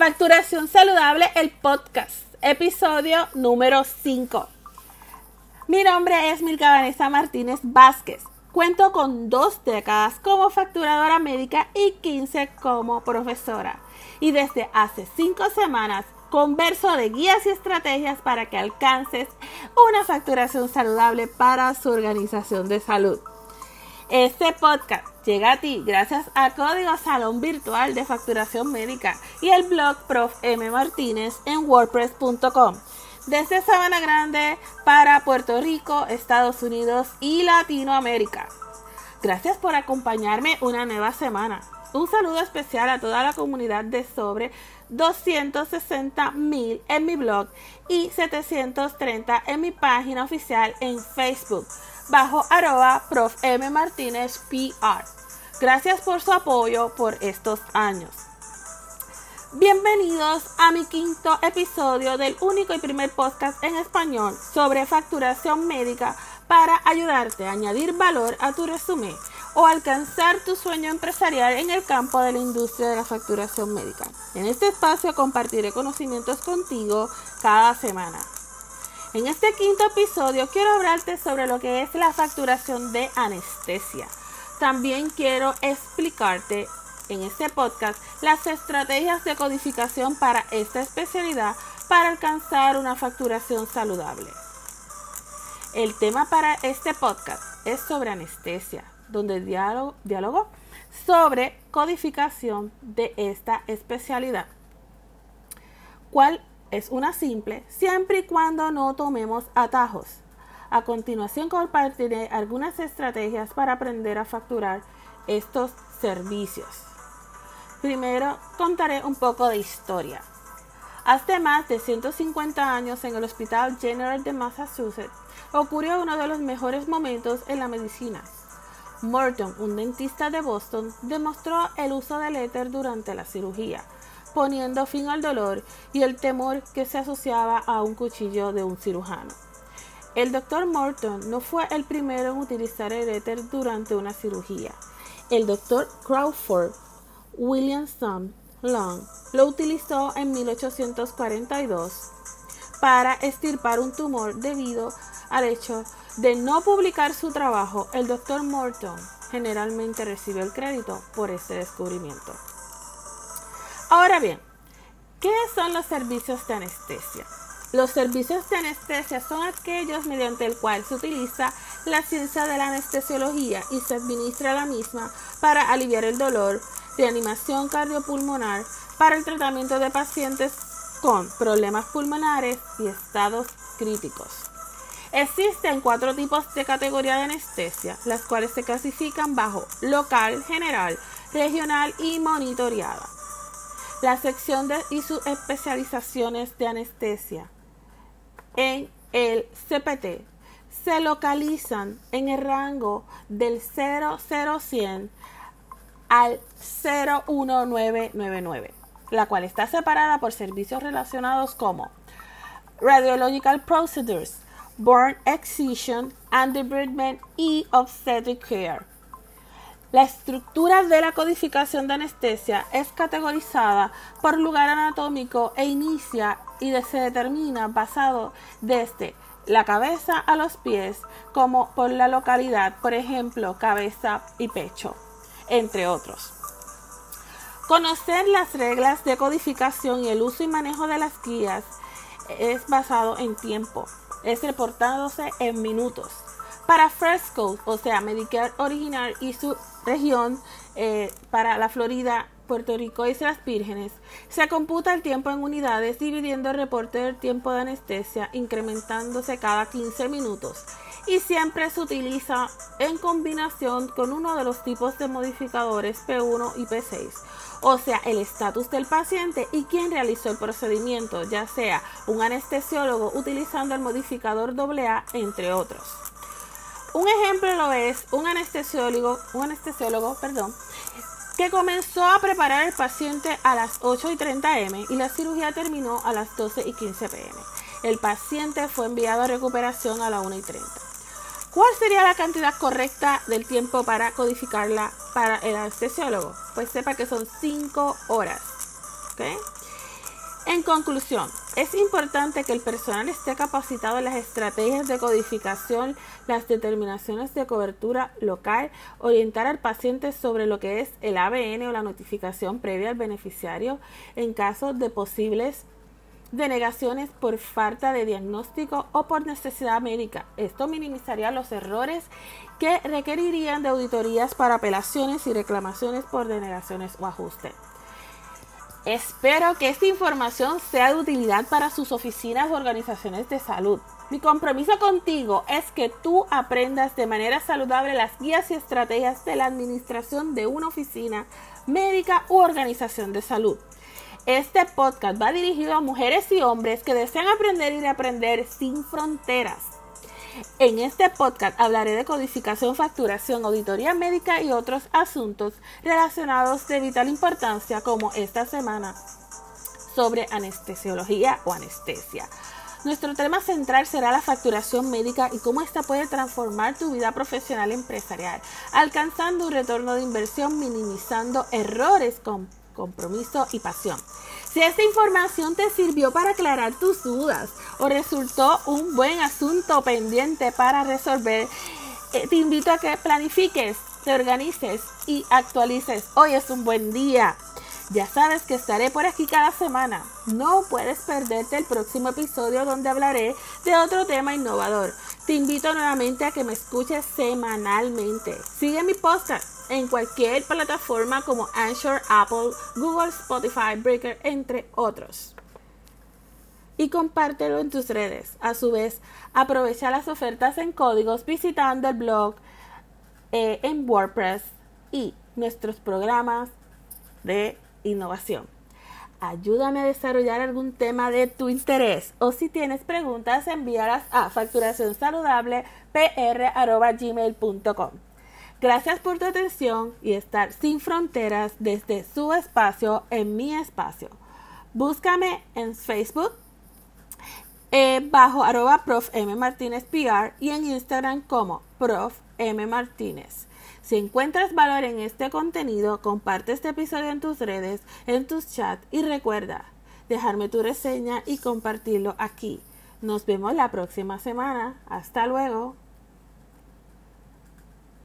Facturación Saludable, el podcast, episodio número 5. Mi nombre es Milka Vanessa Martínez Vázquez. Cuento con dos décadas como facturadora médica y 15 como profesora. Y desde hace 5 semanas converso de guías y estrategias para que alcances una facturación saludable para su organización de salud. Este podcast llega a ti gracias a Código Salón Virtual de Facturación Médica y el blog Prof. M. Martínez en WordPress.com. Desde Sabana Grande para Puerto Rico, Estados Unidos y Latinoamérica. Gracias por acompañarme una nueva semana. Un saludo especial a toda la comunidad de sobre 260 mil en mi blog y 730 en mi página oficial en Facebook bajo arroba prof M Martínez PR. Gracias por su apoyo por estos años. Bienvenidos a mi quinto episodio del único y primer podcast en español sobre facturación médica para ayudarte a añadir valor a tu resumen o alcanzar tu sueño empresarial en el campo de la industria de la facturación médica. En este espacio compartiré conocimientos contigo cada semana. En este quinto episodio quiero hablarte sobre lo que es la facturación de anestesia. También quiero explicarte en este podcast las estrategias de codificación para esta especialidad para alcanzar una facturación saludable. El tema para este podcast es sobre anestesia, donde diálogo, sobre codificación de esta especialidad. ¿Cuál es una simple siempre y cuando no tomemos atajos. A continuación compartiré algunas estrategias para aprender a facturar estos servicios. Primero contaré un poco de historia. Hace más de 150 años en el Hospital General de Massachusetts ocurrió uno de los mejores momentos en la medicina. Morton, un dentista de Boston, demostró el uso del éter durante la cirugía poniendo fin al dolor y el temor que se asociaba a un cuchillo de un cirujano. El doctor Morton no fue el primero en utilizar el éter durante una cirugía. El doctor Crawford Williamson Long lo utilizó en 1842 para estirpar un tumor debido al hecho de no publicar su trabajo. El doctor Morton generalmente recibe el crédito por este descubrimiento. Ahora bien, ¿qué son los servicios de anestesia? Los servicios de anestesia son aquellos mediante el cual se utiliza la ciencia de la anestesiología y se administra la misma para aliviar el dolor, reanimación cardiopulmonar, para el tratamiento de pacientes con problemas pulmonares y estados críticos. Existen cuatro tipos de categoría de anestesia, las cuales se clasifican bajo local, general, regional y monitoreada. La sección de, y sus especializaciones de anestesia en el CPT se localizan en el rango del 00100 al 01999, la cual está separada por servicios relacionados como Radiological Procedures, Burn Excision, Underbreedment y Obstetric Care. La estructura de la codificación de anestesia es categorizada por lugar anatómico e inicia y se determina basado desde la cabeza a los pies como por la localidad, por ejemplo, cabeza y pecho, entre otros. Conocer las reglas de codificación y el uso y manejo de las guías es basado en tiempo, es reportándose en minutos. Para Fresco, o sea, Medicare original y su región eh, para la Florida, Puerto Rico y Islas Vírgenes, se computa el tiempo en unidades dividiendo el reporte del tiempo de anestesia incrementándose cada 15 minutos. Y siempre se utiliza en combinación con uno de los tipos de modificadores P1 y P6, o sea, el estatus del paciente y quien realizó el procedimiento, ya sea un anestesiólogo utilizando el modificador AA, entre otros. Un ejemplo lo es un anestesiólogo, un anestesiólogo, perdón, que comenzó a preparar al paciente a las 8 y 30 m y la cirugía terminó a las 12 y 15 pm. El paciente fue enviado a recuperación a las 1 y 30. ¿Cuál sería la cantidad correcta del tiempo para codificarla para el anestesiólogo? Pues sepa que son 5 horas. En conclusión, es importante que el personal esté capacitado en las estrategias de codificación, las determinaciones de cobertura local, orientar al paciente sobre lo que es el ABN o la notificación previa al beneficiario en caso de posibles denegaciones por falta de diagnóstico o por necesidad médica. Esto minimizaría los errores que requerirían de auditorías para apelaciones y reclamaciones por denegaciones o ajustes. Espero que esta información sea de utilidad para sus oficinas o organizaciones de salud. Mi compromiso contigo es que tú aprendas de manera saludable las guías y estrategias de la administración de una oficina médica u organización de salud. Este podcast va dirigido a mujeres y hombres que desean aprender y aprender sin fronteras. En este podcast hablaré de codificación, facturación, auditoría médica y otros asuntos relacionados de vital importancia como esta semana sobre anestesiología o anestesia. Nuestro tema central será la facturación médica y cómo esta puede transformar tu vida profesional empresarial, alcanzando un retorno de inversión, minimizando errores con compromiso y pasión. Si esta información te sirvió para aclarar tus dudas o resultó un buen asunto pendiente para resolver, eh, te invito a que planifiques, te organices y actualices. Hoy es un buen día. Ya sabes que estaré por aquí cada semana. No puedes perderte el próximo episodio donde hablaré de otro tema innovador. Te invito nuevamente a que me escuches semanalmente. Sigue mi podcast en cualquier plataforma como Anchor, Apple, Google, Spotify, Breaker, entre otros. Y compártelo en tus redes. A su vez, aprovecha las ofertas en códigos visitando el blog eh, en WordPress y nuestros programas de innovación. Ayúdame a desarrollar algún tema de tu interés o si tienes preguntas envíalas a facturacionsaludablepr.gmail.com. Gracias por tu atención y estar sin fronteras desde su espacio en mi espacio. Búscame en Facebook eh, bajo arroba prof M Martínez PR y en Instagram como prof M Martínez. Si encuentras valor en este contenido, comparte este episodio en tus redes, en tus chats y recuerda dejarme tu reseña y compartirlo aquí. Nos vemos la próxima semana. Hasta luego.